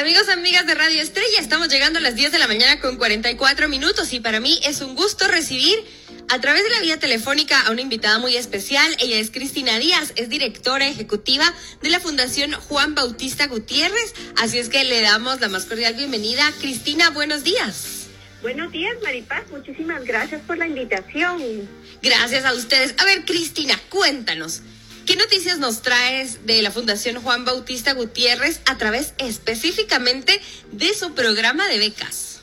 Amigos, amigas de Radio Estrella, estamos llegando a las 10 de la mañana con 44 minutos y para mí es un gusto recibir a través de la vía telefónica a una invitada muy especial. Ella es Cristina Díaz, es directora ejecutiva de la Fundación Juan Bautista Gutiérrez. Así es que le damos la más cordial bienvenida. Cristina, buenos días. Buenos días, Maripaz. Muchísimas gracias por la invitación. Gracias a ustedes. A ver, Cristina, cuéntanos. ¿Qué noticias nos traes de la Fundación Juan Bautista Gutiérrez a través específicamente de su programa de becas?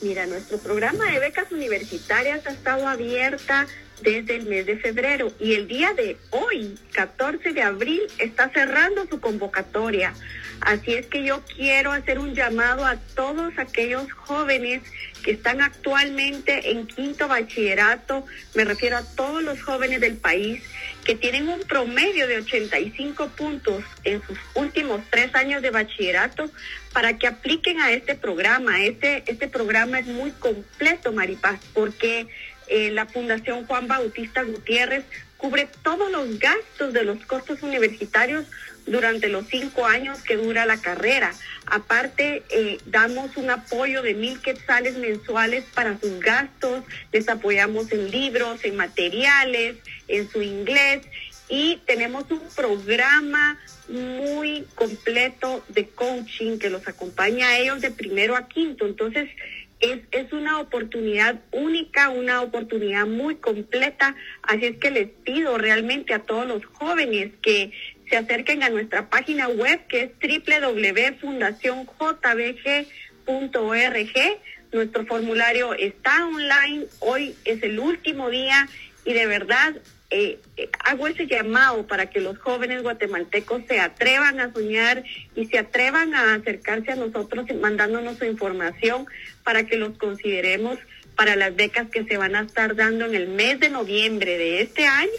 Mira, nuestro programa de becas universitarias ha estado abierta desde el mes de febrero y el día de hoy, 14 de abril, está cerrando su convocatoria. Así es que yo quiero hacer un llamado a todos aquellos jóvenes que están actualmente en quinto bachillerato, me refiero a todos los jóvenes del país que tienen un promedio de 85 puntos en sus últimos tres años de bachillerato para que apliquen a este programa. Este, este programa es muy completo, Maripaz, porque eh, la Fundación Juan Bautista Gutiérrez cubre todos los gastos de los costos universitarios durante los cinco años que dura la carrera. Aparte, eh, damos un apoyo de mil quetzales mensuales para sus gastos, les apoyamos en libros, en materiales, en su inglés y tenemos un programa muy completo de coaching que los acompaña a ellos de primero a quinto. Entonces, es, es una oportunidad única, una oportunidad muy completa. Así es que les pido realmente a todos los jóvenes que se acerquen a nuestra página web que es www.fundacionjbg.org. Nuestro formulario está online, hoy es el último día y de verdad eh, eh, hago ese llamado para que los jóvenes guatemaltecos se atrevan a soñar y se atrevan a acercarse a nosotros mandándonos su información para que los consideremos para las becas que se van a estar dando en el mes de noviembre de este año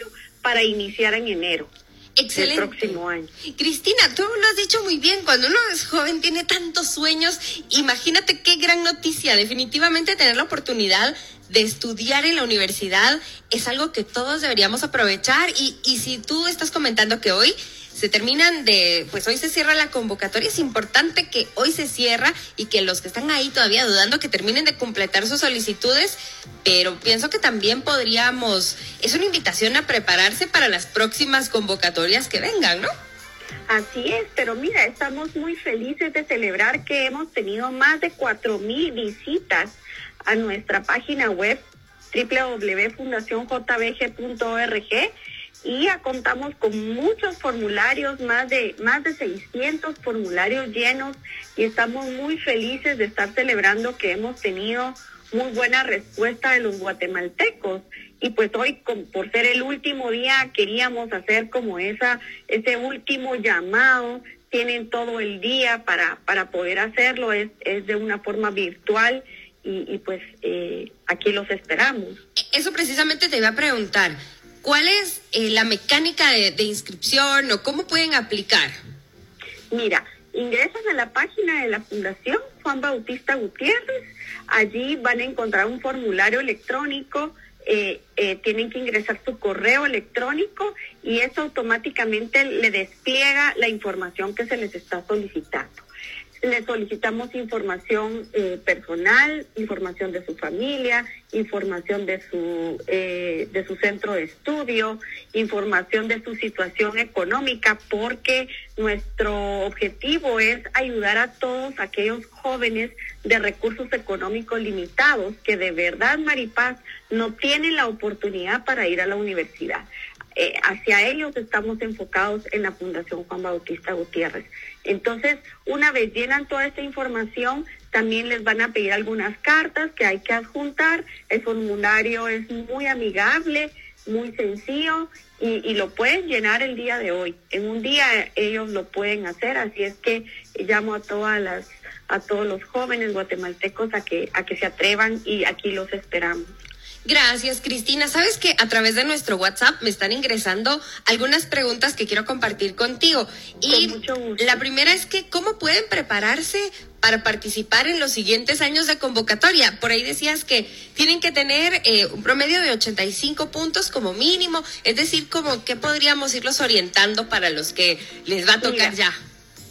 para iniciar en enero. Excelente. próximo año. Cristina, tú lo has dicho muy bien, cuando uno es joven tiene tantos sueños, imagínate qué gran noticia, definitivamente tener la oportunidad de estudiar en la universidad es algo que todos deberíamos aprovechar y, y si tú estás comentando que hoy se terminan de, pues hoy se cierra la convocatoria, es importante que hoy se cierra y que los que están ahí todavía dudando que terminen de completar sus solicitudes, pero pienso que también podríamos, es una invitación a prepararse para las próximas convocatorias que vengan, ¿no? Así es, pero mira, estamos muy felices de celebrar que hemos tenido más de cuatro mil visitas a nuestra página web www.fundacionjbg.org y ya contamos con muchos formularios, más de más de 600 formularios llenos y estamos muy felices de estar celebrando que hemos tenido muy buena respuesta de los guatemaltecos. Y pues hoy por ser el último día queríamos hacer como esa ese último llamado. Tienen todo el día para para poder hacerlo. Es es de una forma virtual y, pues eh, aquí los esperamos. Eso precisamente te iba a preguntar. ¿Cuál es eh, la mecánica de, inscripción o cómo pueden aplicar? Mira, ingresan a la página de la Fundación Juan Bautista Gutiérrez. Allí van a encontrar un formulario electrónico. Eh, eh, tienen que ingresar su correo electrónico y eso automáticamente le despliega la información que se les está solicitando. Le solicitamos información eh, personal, información de su familia, información de su, eh, de su centro de estudio, información de su situación económica, porque nuestro objetivo es ayudar a todos aquellos jóvenes de recursos económicos limitados que de verdad, Maripaz, no tienen la oportunidad para ir a la universidad. Eh, hacia ellos estamos enfocados en la Fundación Juan Bautista Gutiérrez. Entonces, una vez llenan toda esta información, también les van a pedir algunas cartas que hay que adjuntar. El formulario es muy amigable, muy sencillo y, lo pueden llenar el día de hoy. En un día ellos lo pueden hacer, así es que llamo a todas las a todos los jóvenes guatemaltecos a que a que se atrevan y aquí los esperamos. Gracias, Cristina. Sabes que a través de nuestro WhatsApp me están ingresando algunas preguntas que quiero compartir contigo. Y la primera es que, ¿cómo pueden prepararse para participar en los siguientes años de convocatoria? Por ahí decías que tienen que tener eh, un promedio de 85 puntos como mínimo. Es decir, como que podríamos irlos orientando para los que les va a tocar ya.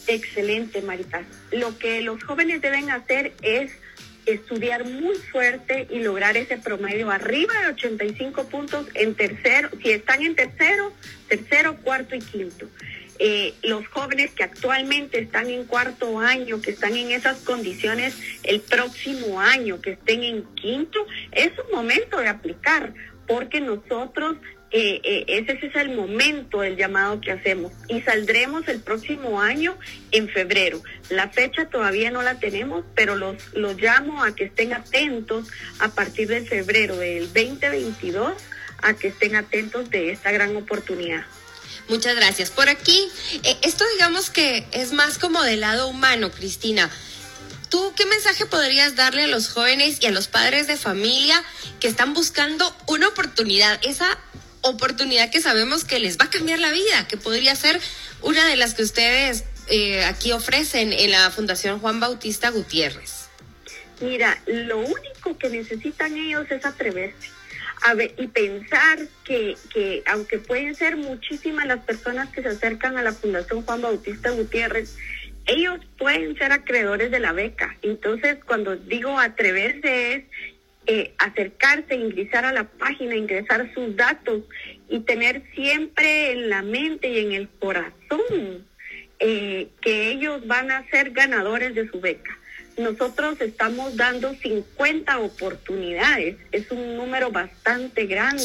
Excelente, Maripaz. Lo que los jóvenes deben hacer es estudiar muy fuerte y lograr ese promedio arriba de 85 puntos en tercero, si están en tercero, tercero, cuarto y quinto. Eh, los jóvenes que actualmente están en cuarto año, que están en esas condiciones el próximo año, que estén en quinto, es un momento de aplicar, porque nosotros eh, eh, ese es el momento del llamado que hacemos y saldremos el próximo año en febrero. La fecha todavía no la tenemos, pero los, los llamo a que estén atentos a partir de febrero del 2022, a que estén atentos de esta gran oportunidad. Muchas gracias. Por aquí, eh, esto digamos que es más como del lado humano, Cristina. ¿Tú qué mensaje podrías darle a los jóvenes y a los padres de familia que están buscando una oportunidad, esa oportunidad que sabemos que les va a cambiar la vida, que podría ser una de las que ustedes eh, aquí ofrecen en la Fundación Juan Bautista Gutiérrez? Mira, lo único que necesitan ellos es atreverse a ver, y pensar que, que aunque pueden ser muchísimas las personas que se acercan a la Fundación Juan Bautista Gutiérrez, ellos pueden ser acreedores de la beca. Entonces, cuando digo atreverse es eh, acercarse, ingresar a la página, ingresar sus datos y tener siempre en la mente y en el corazón eh, que ellos van a ser ganadores de su beca. Nosotros estamos dando 50 oportunidades, es un número bastante grande.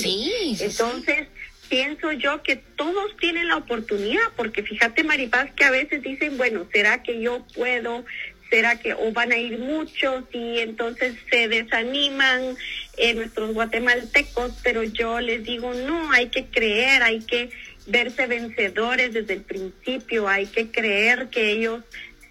Entonces, pienso yo que todos tienen la oportunidad, porque fíjate, Maripaz, que a veces dicen, bueno, ¿será que yo puedo? Será que o van a ir muchos y entonces se desaniman eh, nuestros guatemaltecos, pero yo les digo, no, hay que creer, hay que verse vencedores desde el principio, hay que creer que ellos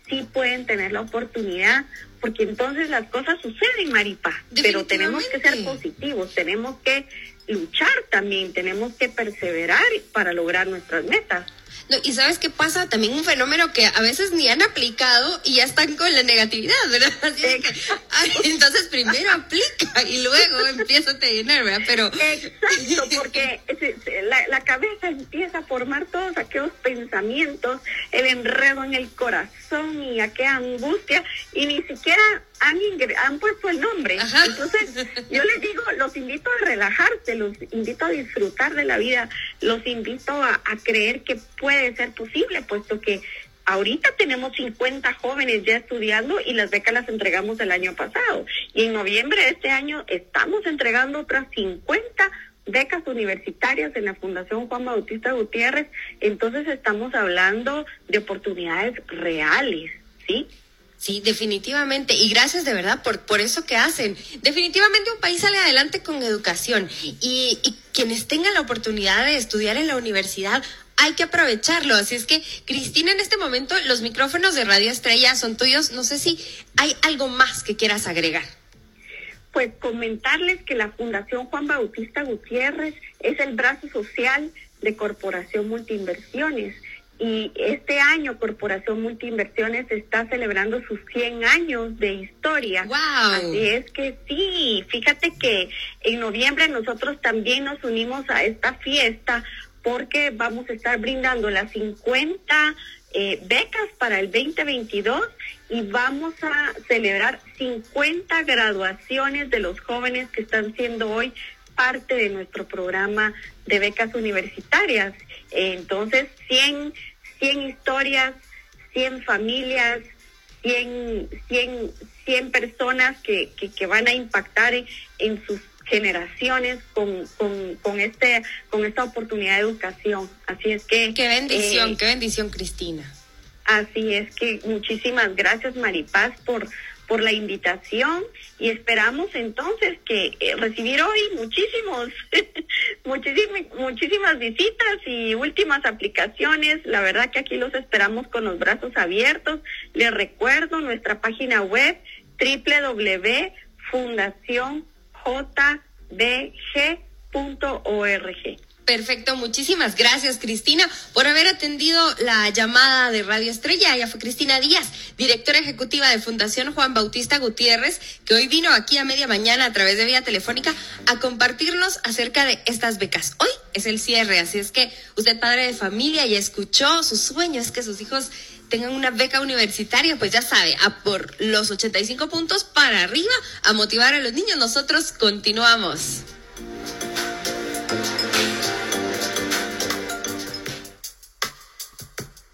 sí pueden tener la oportunidad, porque entonces las cosas suceden, Maripa, pero tenemos que ser positivos, tenemos que luchar también, tenemos que perseverar para lograr nuestras metas. No, y sabes qué pasa, también un fenómeno que a veces ni han aplicado y ya están con la negatividad, ¿verdad? Así que, entonces primero aplica y luego empieza a tener, ¿verdad? Pero... Exacto, porque la, la cabeza empieza a formar todos aquellos pensamientos, el enredo en el corazón y aquella angustia y ni siquiera han, han puesto el nombre. Entonces, yo les digo, los invito a relajarse, los invito a disfrutar de la vida, los invito a, creer que puede ser posible, puesto que ahorita tenemos 50 jóvenes ya estudiando y las becas las entregamos el año pasado. Y en noviembre de este año estamos entregando otras 50 becas universitarias en la Fundación Juan Bautista Gutiérrez. Entonces estamos hablando de oportunidades reales, ¿sí? Sí, definitivamente. Y gracias de verdad por, por eso que hacen. Definitivamente un país sale adelante con educación y, y quienes tengan la oportunidad de estudiar en la universidad hay que aprovecharlo. Así es que, Cristina, en este momento los micrófonos de Radio Estrella son tuyos. No sé si hay algo más que quieras agregar. Pues comentarles que la Fundación Juan Bautista Gutiérrez es el brazo social de Corporación Multiinversiones y este año Corporación Multiinversiones está celebrando sus 100 años de historia. Wow. Así es que sí, fíjate que en noviembre nosotros también nos unimos a esta fiesta porque vamos a estar brindando las 50 eh, becas para el 2022 y vamos a celebrar 50 graduaciones de los jóvenes que están siendo hoy parte de nuestro programa de becas universitarias. Entonces, 100, 100 historias, 100 familias, 100, 100, 100 personas que, que, que van a impactar en, sus generaciones con, con, con, este, con esta oportunidad de educación. Así es que... Qué bendición, eh, qué bendición, Cristina. Así es que muchísimas gracias, Maripaz, por, por la invitación y esperamos entonces que eh, recibir hoy muchísimos, muchísimas, muchísimas visitas y últimas aplicaciones. La verdad que aquí los esperamos con los brazos abiertos. Les recuerdo nuestra página web www.fundacionjbg.org. Perfecto, muchísimas gracias Cristina por haber atendido la llamada de Radio Estrella. Ella fue Cristina Díaz, directora ejecutiva de Fundación Juan Bautista Gutiérrez, que hoy vino aquí a media mañana a través de vía telefónica a compartirnos acerca de estas becas. Hoy es el cierre, así es que usted padre de familia y escuchó sus sueños que sus hijos tengan una beca universitaria, pues ya sabe, a por los 85 puntos para arriba, a motivar a los niños. Nosotros continuamos.